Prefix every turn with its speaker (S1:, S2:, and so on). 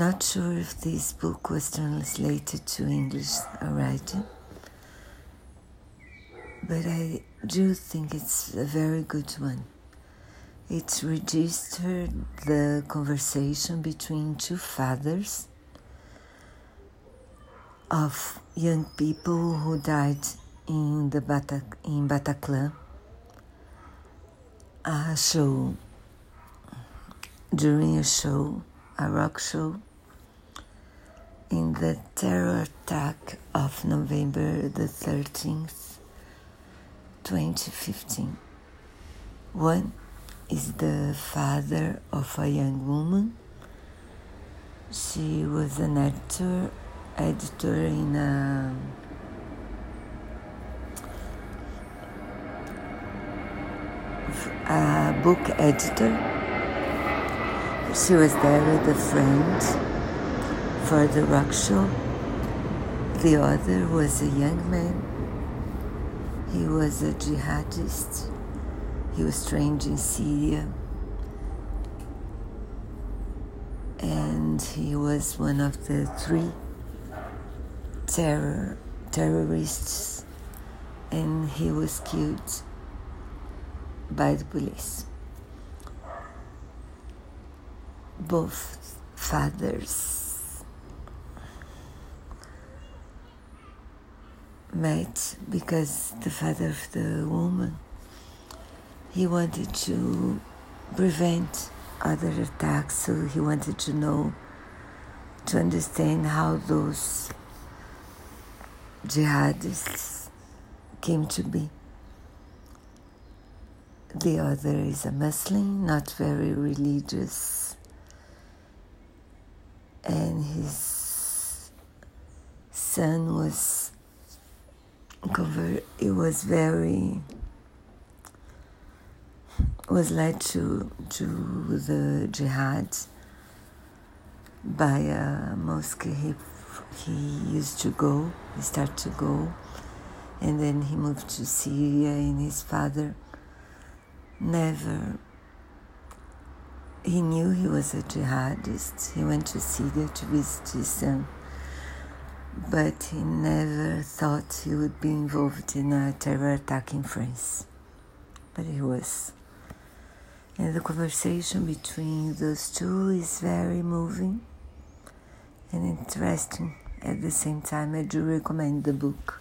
S1: not sure if this book was translated to English already, but I do think it's a very good one. It registered the conversation between two fathers of young people who died in the Bata, in Bataclan, a show during a show, a rock show, in the terror attack of November the 13th, 2015. One is the father of a young woman. She was an editor, editor in a a book editor. She was there with a friend the rock. The other was a young man. He was a jihadist. He was trained in Syria. And he was one of the three terror terrorists and he was killed by the police. Both fathers met because the father of the woman he wanted to prevent other attacks so he wanted to know to understand how those jihadists came to be. The other is a Muslim, not very religious, and his son was convert. It was very was led to to the jihad by a mosque he he used to go. He started to go, and then he moved to Syria, and his father never. He knew he was a jihadist. He went to Syria to visit his son, but he never thought he would be involved in a terror attack in France. But he was. And the conversation between those two is very moving and interesting at the same time. I do recommend the book.